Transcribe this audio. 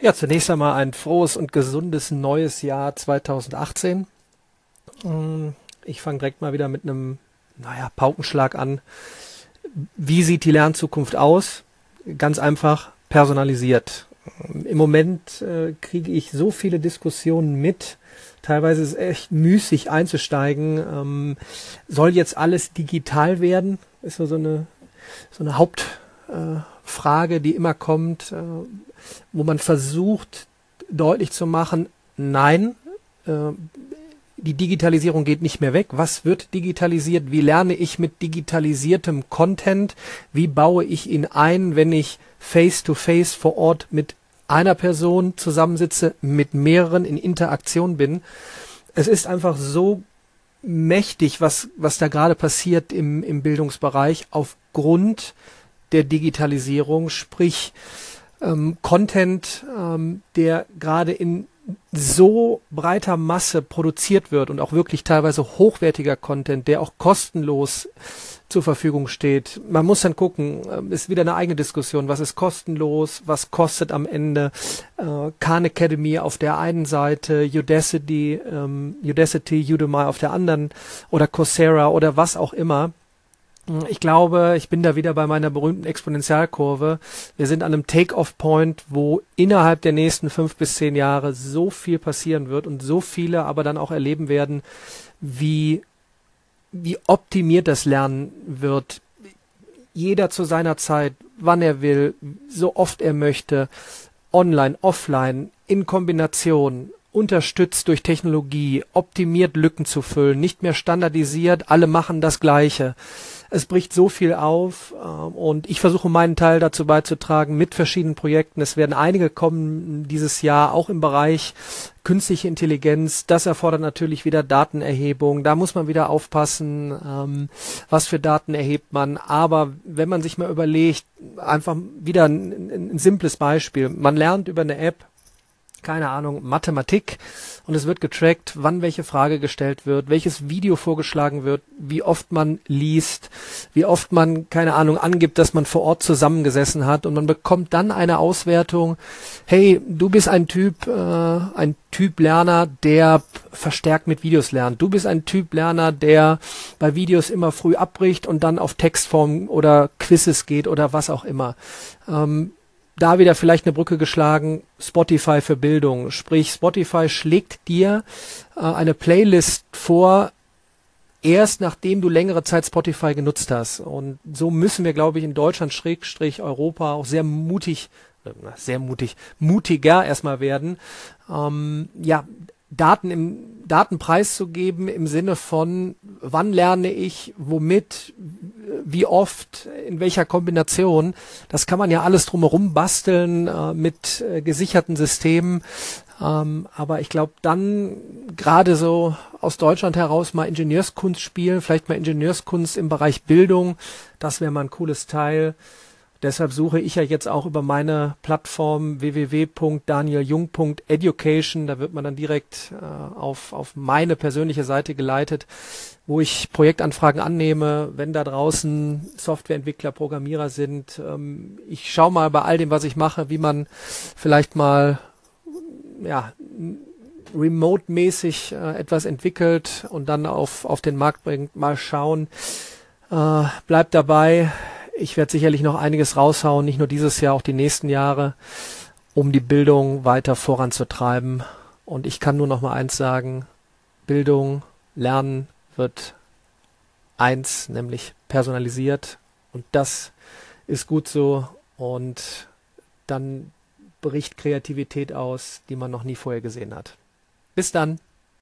Ja, zunächst einmal ein frohes und gesundes neues Jahr 2018. Mm, ich fange direkt mal wieder mit einem, naja, Paukenschlag an. Wie sieht die Lernzukunft aus? Ganz einfach personalisiert. Im Moment äh, kriege ich so viele Diskussionen mit. Teilweise ist es echt müßig einzusteigen. Ähm, soll jetzt alles digital werden? Ist so eine, so eine Hauptfrage, äh, die immer kommt, äh, wo man versucht deutlich zu machen, nein, äh, die Digitalisierung geht nicht mehr weg. Was wird digitalisiert? Wie lerne ich mit digitalisiertem Content? Wie baue ich ihn ein, wenn ich face-to-face -face vor Ort mit einer Person zusammensitze, mit mehreren in Interaktion bin? Es ist einfach so mächtig, was, was da gerade passiert im, im Bildungsbereich aufgrund der Digitalisierung, sprich ähm, Content, ähm, der gerade in so breiter Masse produziert wird und auch wirklich teilweise hochwertiger Content, der auch kostenlos zur Verfügung steht. Man muss dann gucken, äh, ist wieder eine eigene Diskussion, was ist kostenlos, was kostet am Ende. Äh, Khan Academy auf der einen Seite, Udacity, ähm, Udacity, Udemy auf der anderen oder Coursera oder was auch immer. Ich glaube, ich bin da wieder bei meiner berühmten Exponentialkurve. Wir sind an einem Take-off-Point, wo innerhalb der nächsten fünf bis zehn Jahre so viel passieren wird und so viele aber dann auch erleben werden, wie, wie optimiert das Lernen wird. Jeder zu seiner Zeit, wann er will, so oft er möchte, online, offline, in Kombination, unterstützt durch Technologie, optimiert Lücken zu füllen, nicht mehr standardisiert, alle machen das Gleiche es bricht so viel auf äh, und ich versuche meinen Teil dazu beizutragen mit verschiedenen Projekten. Es werden einige kommen dieses Jahr, auch im Bereich künstliche Intelligenz. Das erfordert natürlich wieder Datenerhebung. Da muss man wieder aufpassen, ähm, was für Daten erhebt man. Aber wenn man sich mal überlegt, einfach wieder ein, ein simples Beispiel. Man lernt über eine App, keine Ahnung, Mathematik und es wird getrackt, wann welche Frage gestellt wird, welches Video vorgeschlagen wird, wie oft man liest, wie oft man, keine Ahnung, angibt, dass man vor Ort zusammengesessen hat und man bekommt dann eine Auswertung, hey, du bist ein Typ, äh, ein Typ Lerner, der verstärkt mit Videos lernt. Du bist ein Typ Lerner, der bei Videos immer früh abbricht und dann auf Textform oder Quizzes geht oder was auch immer. Ähm, da wieder vielleicht eine Brücke geschlagen, Spotify für Bildung. Sprich, Spotify schlägt dir äh, eine Playlist vor, erst nachdem du längere Zeit Spotify genutzt hast. Und so müssen wir, glaube ich, in Deutschland, Schrägstrich Europa, auch sehr mutig, äh, sehr mutig, mutiger erstmal werden. Ähm, ja, Daten im Daten preiszugeben im Sinne von wann lerne ich, womit, wie oft, in welcher Kombination. Das kann man ja alles drumherum basteln äh, mit äh, gesicherten Systemen. Ähm, aber ich glaube, dann gerade so aus Deutschland heraus mal Ingenieurskunst spielen, vielleicht mal Ingenieurskunst im Bereich Bildung, das wäre mal ein cooles Teil. Deshalb suche ich ja jetzt auch über meine Plattform www.danieljung.education. Da wird man dann direkt äh, auf, auf meine persönliche Seite geleitet, wo ich Projektanfragen annehme, wenn da draußen Softwareentwickler, Programmierer sind. Ähm, ich schaue mal bei all dem, was ich mache, wie man vielleicht mal ja, remote-mäßig äh, etwas entwickelt und dann auf, auf den Markt bringt. Mal schauen. Äh, bleibt dabei ich werde sicherlich noch einiges raushauen, nicht nur dieses Jahr, auch die nächsten Jahre, um die Bildung weiter voranzutreiben. Und ich kann nur noch mal eins sagen, Bildung, Lernen wird eins, nämlich personalisiert. Und das ist gut so. Und dann bricht Kreativität aus, die man noch nie vorher gesehen hat. Bis dann.